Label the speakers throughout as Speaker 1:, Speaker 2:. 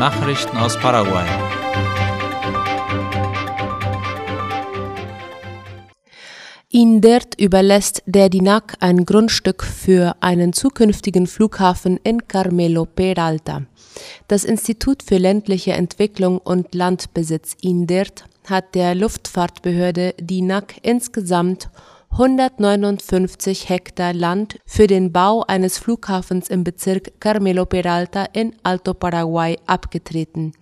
Speaker 1: Nachrichten aus Paraguay.
Speaker 2: Indert überlässt der DINAC ein Grundstück für einen zukünftigen Flughafen in Carmelo Peralta. Das Institut für ländliche Entwicklung und Landbesitz Indert hat der Luftfahrtbehörde DINAC insgesamt 159 Hektar Land für den Bau eines Flughafens im Bezirk Carmelo Peralta in Alto Paraguay abgetreten.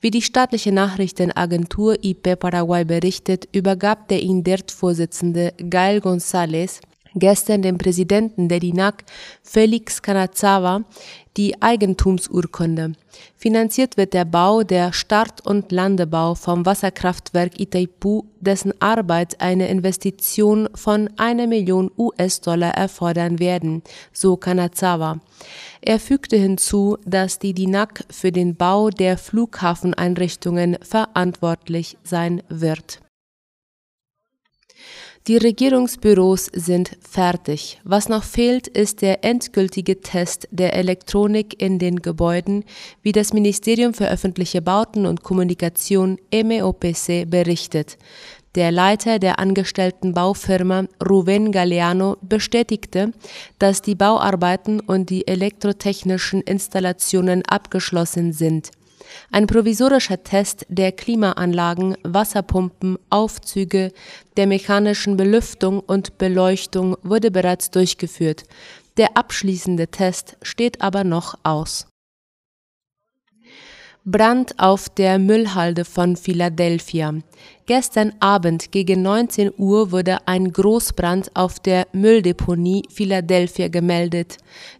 Speaker 2: Wie die staatliche Nachrichtenagentur IP Paraguay berichtet, übergab der INDERT-Vorsitzende Gael González gestern dem Präsidenten der DINAC, Felix Canazawa, die Eigentumsurkunde. Finanziert wird der Bau der Start- und Landebau vom Wasserkraftwerk Itaipu, dessen Arbeit eine Investition von einer Million US-Dollar erfordern werden, so Kanazawa. Er fügte hinzu, dass die DINAC für den Bau der Flughafeneinrichtungen verantwortlich sein wird. Die Regierungsbüros sind fertig. Was noch fehlt, ist der endgültige Test der Elektronik in den Gebäuden, wie das Ministerium für öffentliche Bauten und Kommunikation MEOPC berichtet. Der Leiter der angestellten Baufirma Ruven Galeano bestätigte, dass die Bauarbeiten und die elektrotechnischen Installationen abgeschlossen sind. Ein provisorischer Test der Klimaanlagen, Wasserpumpen, Aufzüge, der mechanischen Belüftung und Beleuchtung wurde bereits durchgeführt. Der abschließende Test steht aber noch aus. Brand auf der Müllhalde von Philadelphia. Gestern Abend gegen 19 Uhr wurde ein Großbrand auf der Mülldeponie Philadelphia gemeldet.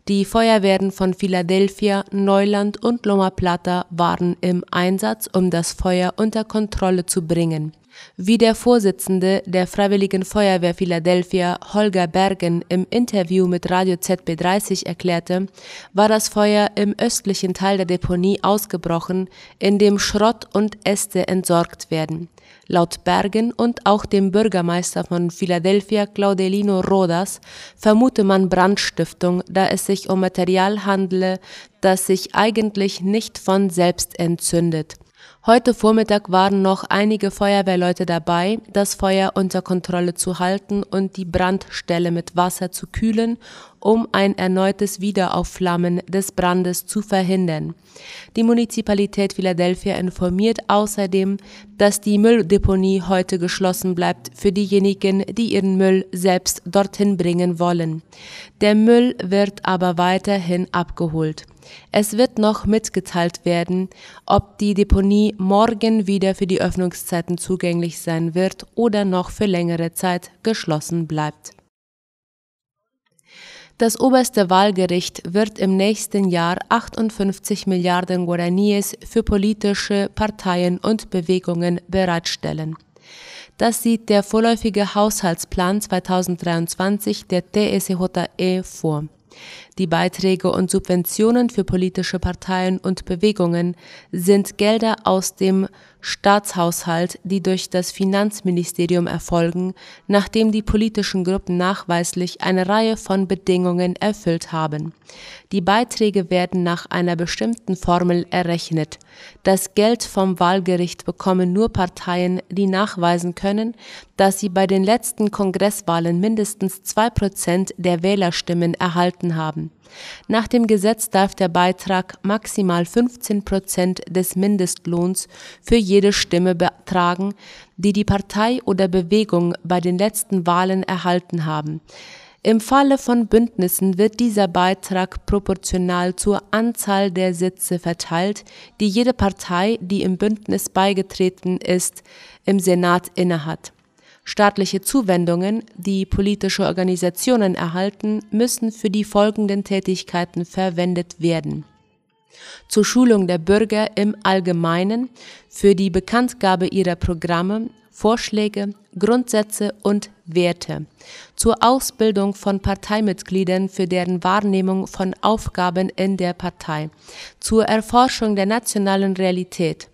Speaker 2: Die Feuerwehren von Philadelphia, Neuland und Loma Plata waren im Einsatz, um das Feuer unter Kontrolle zu bringen. Wie der Vorsitzende der Freiwilligen Feuerwehr Philadelphia, Holger Bergen, im Interview mit Radio ZB30 erklärte, war das Feuer im östlichen Teil der Deponie ausgebrochen, in dem Schrott und Äste entsorgt werden. Laut Bergen und auch dem Bürgermeister von Philadelphia, Claudelino Rodas, vermute man Brandstiftung, da es sich um Material handele, das sich eigentlich nicht von selbst entzündet. Heute Vormittag waren noch einige Feuerwehrleute dabei, das Feuer unter Kontrolle zu halten und die Brandstelle mit Wasser zu kühlen, um ein erneutes Wiederaufflammen des Brandes zu verhindern. Die Municipalität Philadelphia informiert außerdem, dass die Mülldeponie heute geschlossen bleibt für diejenigen, die ihren Müll selbst dorthin bringen wollen. Der Müll wird aber weiterhin abgeholt. Es wird noch mitgeteilt werden, ob die Deponie morgen wieder für die Öffnungszeiten zugänglich sein wird oder noch für längere Zeit geschlossen bleibt. Das oberste Wahlgericht wird im nächsten Jahr 58 Milliarden Guaraníes für politische Parteien und Bewegungen bereitstellen. Das sieht der vorläufige Haushaltsplan 2023 der TSJE vor. Die Beiträge und Subventionen für politische Parteien und Bewegungen sind Gelder aus dem Staatshaushalt, die durch das Finanzministerium erfolgen, nachdem die politischen Gruppen nachweislich eine Reihe von Bedingungen erfüllt haben. Die Beiträge werden nach einer bestimmten Formel errechnet. Das Geld vom Wahlgericht bekommen nur Parteien, die nachweisen können, dass sie bei den letzten Kongresswahlen mindestens zwei Prozent der Wählerstimmen erhalten haben. Nach dem Gesetz darf der Beitrag maximal 15 Prozent des Mindestlohns für jede Stimme betragen, die die Partei oder Bewegung bei den letzten Wahlen erhalten haben. Im Falle von Bündnissen wird dieser Beitrag proportional zur Anzahl der Sitze verteilt, die jede Partei, die im Bündnis beigetreten ist, im Senat innehat. Staatliche Zuwendungen, die politische Organisationen erhalten, müssen für die folgenden Tätigkeiten verwendet werden. Zur Schulung der Bürger im Allgemeinen, für die Bekanntgabe ihrer Programme, Vorschläge, Grundsätze und Werte, zur Ausbildung von Parteimitgliedern für deren Wahrnehmung von Aufgaben in der Partei, zur Erforschung der nationalen Realität,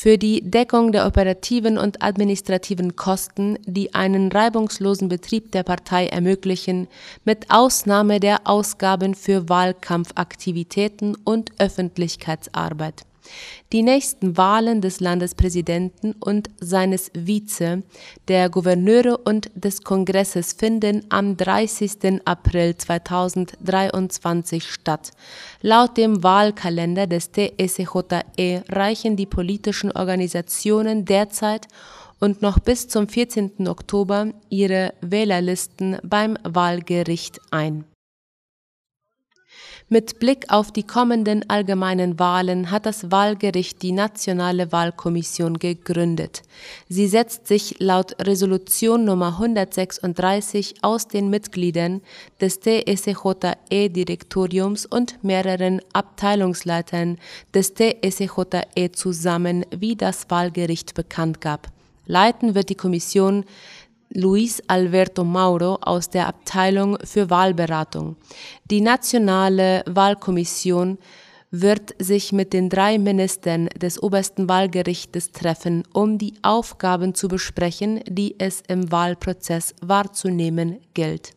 Speaker 2: für die Deckung der operativen und administrativen Kosten, die einen reibungslosen Betrieb der Partei ermöglichen, mit Ausnahme der Ausgaben für Wahlkampfaktivitäten und Öffentlichkeitsarbeit Die nächsten Wahlen des Landespräsidenten und seines Vize, der Gouverneure und des Kongresses finden am 30. April 2023 statt. Laut dem Wahlkalender des TSJE reichen die politischen Organisationen derzeit und noch bis zum 14. Oktober ihre Wählerlisten beim Wahlgericht ein. Mit Blick auf die kommenden allgemeinen Wahlen hat das Wahlgericht die Nationale Wahlkommission gegründet. Sie setzt sich laut Resolution Nummer 136 aus den Mitgliedern des TSJE-Direktoriums und mehreren Abteilungsleitern des TSJE zusammen, wie das Wahlgericht bekannt gab. Leiten wird die Kommission Luis Alberto Mauro aus der Abteilung für Wahlberatung. Die Nationale Wahlkommission wird sich mit den drei Ministern des obersten Wahlgerichtes treffen, um die Aufgaben zu besprechen, die es im Wahlprozess wahrzunehmen gilt.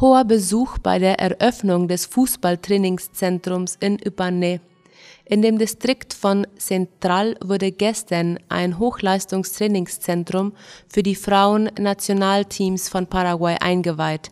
Speaker 2: Hoher Besuch bei der Eröffnung des Fußballtrainingszentrums in Ypané in dem Distrikt von Central wurde gestern ein Hochleistungstrainingszentrum für die Frauennationalteams von Paraguay eingeweiht.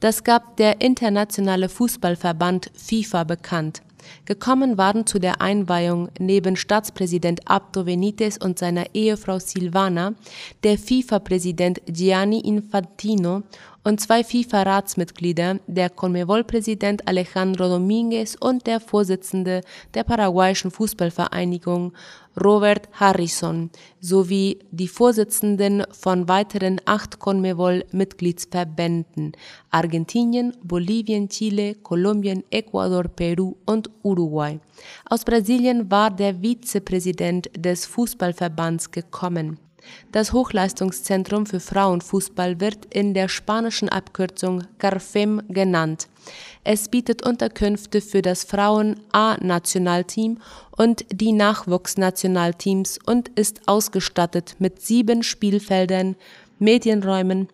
Speaker 2: Das gab der internationale Fußballverband FIFA bekannt. Gekommen waren zu der Einweihung neben Staatspräsident Abdo Benitez und seiner Ehefrau Silvana der FIFA-Präsident Gianni Infantino und zwei FIFA-Ratsmitglieder, der Conmebol-Präsident Alejandro Dominguez und der Vorsitzende der paraguayischen Fußballvereinigung Robert Harrison sowie die Vorsitzenden von weiteren acht Conmebol-Mitgliedsverbänden Argentinien, Bolivien, Chile, Kolumbien, Ecuador, Peru und Uruguay. Aus Brasilien war der Vizepräsident des Fußballverbands gekommen. Das Hochleistungszentrum für Frauenfußball wird in der spanischen Abkürzung CARFEM genannt. Es bietet Unterkünfte für das Frauen-A-Nationalteam und die Nachwuchsnationalteams und ist ausgestattet mit sieben Spielfeldern, Medienräumen,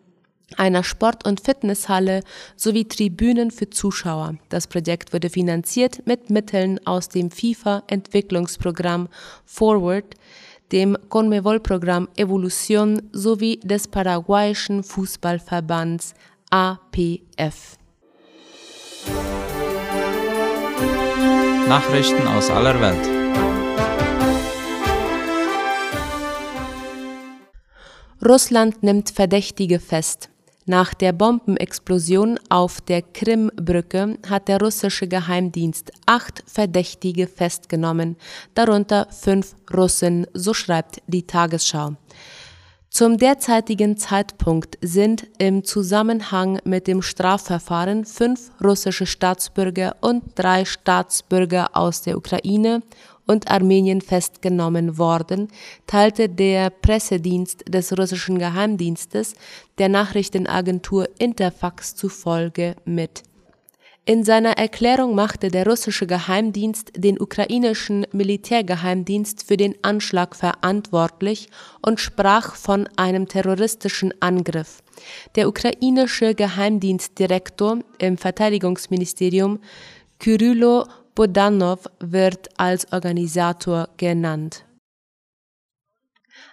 Speaker 2: einer Sport- und Fitnesshalle sowie Tribünen für Zuschauer. Das Projekt wurde finanziert mit Mitteln aus dem FIFA-Entwicklungsprogramm Forward, dem Conmebol-Programm Evolution sowie des paraguayischen Fußballverbands APF.
Speaker 1: Nachrichten aus aller Welt.
Speaker 2: Russland nimmt Verdächtige fest. Nach der Bombenexplosion auf der Krimbrücke hat der russische Geheimdienst acht Verdächtige festgenommen, darunter fünf Russen, so schreibt die Tagesschau. Zum derzeitigen Zeitpunkt sind im Zusammenhang mit dem Strafverfahren fünf russische Staatsbürger und drei Staatsbürger aus der Ukraine und Armenien festgenommen worden, teilte der Pressedienst des russischen Geheimdienstes der Nachrichtenagentur Interfax zufolge mit. In seiner Erklärung machte der russische Geheimdienst den ukrainischen Militärgeheimdienst für den Anschlag verantwortlich und sprach von einem terroristischen Angriff. Der ukrainische Geheimdienstdirektor im Verteidigungsministerium Kyrylo Bodanov wird als Organisator genannt.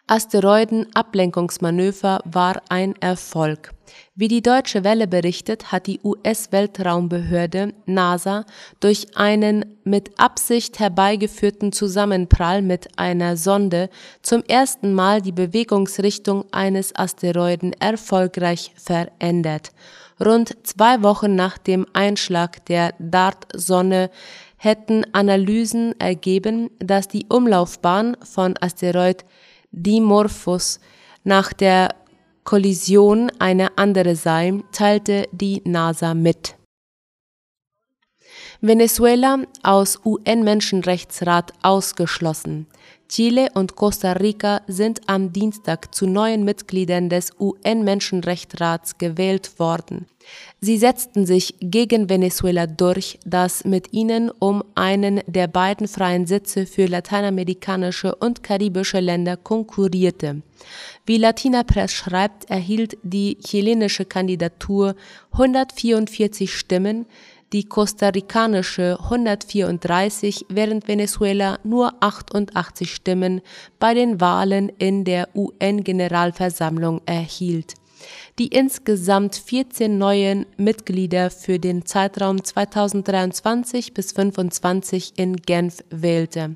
Speaker 2: Asteroiden-Ablenkungsmanöver war ein Erfolg. Wie die Deutsche Welle berichtet, hat die US-Weltraumbehörde NASA durch einen mit Absicht herbeigeführten Zusammenprall mit einer Sonde zum ersten Mal die Bewegungsrichtung eines Asteroiden erfolgreich verändert. Rund zwei Wochen nach dem Einschlag der Dart-Sonne hätten Analysen ergeben, dass die Umlaufbahn von Asteroid Dimorphos nach der Kollision eine andere sei, teilte die NASA mit. Venezuela aus UN-Menschenrechtsrat ausgeschlossen. Chile und Costa Rica sind am Dienstag zu neuen Mitgliedern des UN-Menschenrechtsrats gewählt worden. Sie setzten sich gegen Venezuela durch, das mit ihnen um einen der beiden freien Sitze für lateinamerikanische und karibische Länder konkurrierte. Wie Latina Press schreibt, erhielt die chilenische Kandidatur 144 Stimmen, die kostarikanische 134, während Venezuela nur 88 Stimmen bei den Wahlen in der UN-Generalversammlung erhielt die insgesamt 14 neuen Mitglieder für den Zeitraum 2023 bis 2025 in Genf wählte.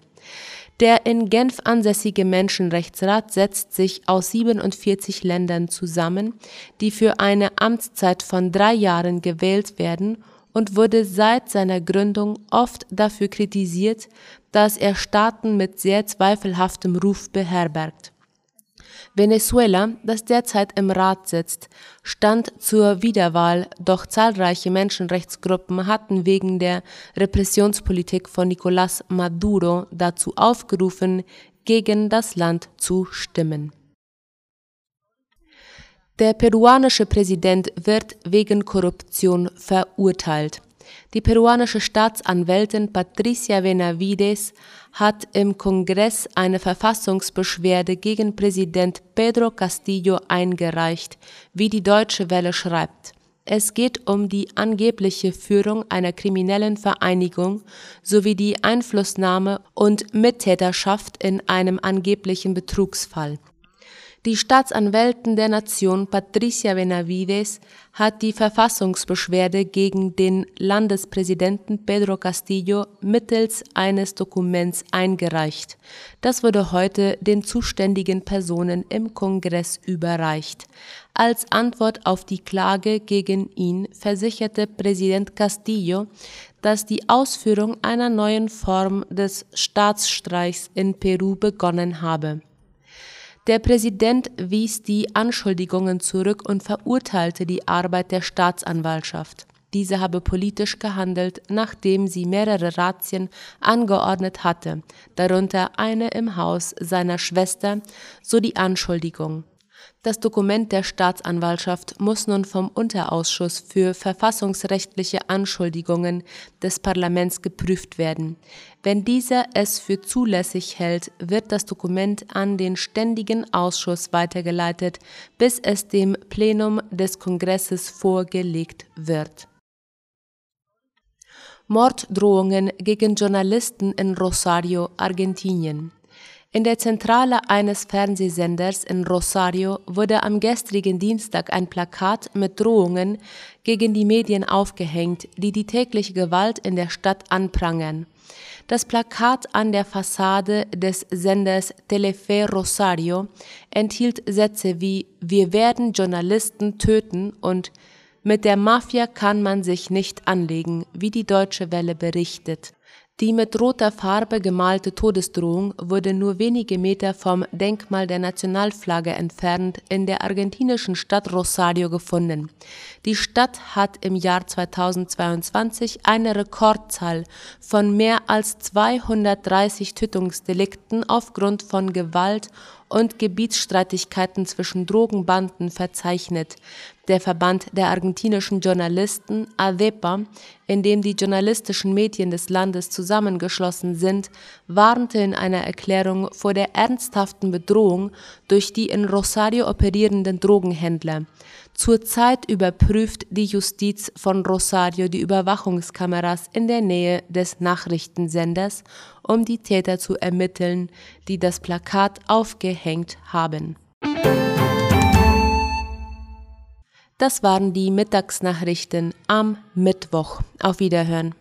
Speaker 2: Der in Genf ansässige Menschenrechtsrat setzt sich aus 47 Ländern zusammen, die für eine Amtszeit von drei Jahren gewählt werden und wurde seit seiner Gründung oft dafür kritisiert, dass er Staaten mit sehr zweifelhaftem Ruf beherbergt. Venezuela, das derzeit im Rat sitzt, stand zur Wiederwahl, doch zahlreiche Menschenrechtsgruppen hatten wegen der Repressionspolitik von Nicolás Maduro dazu aufgerufen, gegen das Land zu stimmen. Der peruanische Präsident wird wegen Korruption verurteilt. Die peruanische Staatsanwältin Patricia Benavides hat im Kongress eine Verfassungsbeschwerde gegen Präsident Pedro Castillo eingereicht, wie die Deutsche Welle schreibt. Es geht um die angebliche Führung einer kriminellen Vereinigung sowie die Einflussnahme und Mittäterschaft in einem angeblichen Betrugsfall. Die Staatsanwältin der Nation Patricia Benavides hat die Verfassungsbeschwerde gegen den Landespräsidenten Pedro Castillo mittels eines Dokuments eingereicht. Das wurde heute den zuständigen Personen im Kongress überreicht. Als Antwort auf die Klage gegen ihn versicherte Präsident Castillo, dass die Ausführung einer neuen Form des Staatsstreichs in Peru begonnen habe. Der Präsident wies die Anschuldigungen zurück und verurteilte die Arbeit der Staatsanwaltschaft. Diese habe politisch gehandelt, nachdem sie mehrere Razzien angeordnet hatte, darunter eine im Haus seiner Schwester, so die Anschuldigung. Das Dokument der Staatsanwaltschaft muss nun vom Unterausschuss für verfassungsrechtliche Anschuldigungen des Parlaments geprüft werden. Wenn dieser es für zulässig hält, wird das Dokument an den Ständigen Ausschuss weitergeleitet, bis es dem Plenum des Kongresses vorgelegt wird. Morddrohungen gegen Journalisten in Rosario, Argentinien. In der Zentrale eines Fernsehsenders in Rosario wurde am gestrigen Dienstag ein Plakat mit Drohungen gegen die Medien aufgehängt, die die tägliche Gewalt in der Stadt anprangern. Das Plakat an der Fassade des Senders Telefe Rosario enthielt Sätze wie Wir werden Journalisten töten und Mit der Mafia kann man sich nicht anlegen, wie die Deutsche Welle berichtet. Die mit roter Farbe gemalte Todesdrohung wurde nur wenige Meter vom Denkmal der Nationalflagge entfernt in der argentinischen Stadt Rosario gefunden. Die Stadt hat im Jahr 2022 eine Rekordzahl von mehr als 230 Tötungsdelikten aufgrund von Gewalt und Gebietsstreitigkeiten zwischen Drogenbanden verzeichnet. Der Verband der argentinischen Journalisten ADEPA, in dem die journalistischen Medien des Landes zusammengeschlossen sind, warnte in einer Erklärung vor der ernsthaften Bedrohung durch die in Rosario operierenden Drogenhändler. Zurzeit überprüft die Justiz von Rosario die Überwachungskameras in der Nähe des Nachrichtensenders, um die Täter zu ermitteln, die das Plakat aufgehängt haben. Das waren die Mittagsnachrichten am Mittwoch. Auf Wiederhören.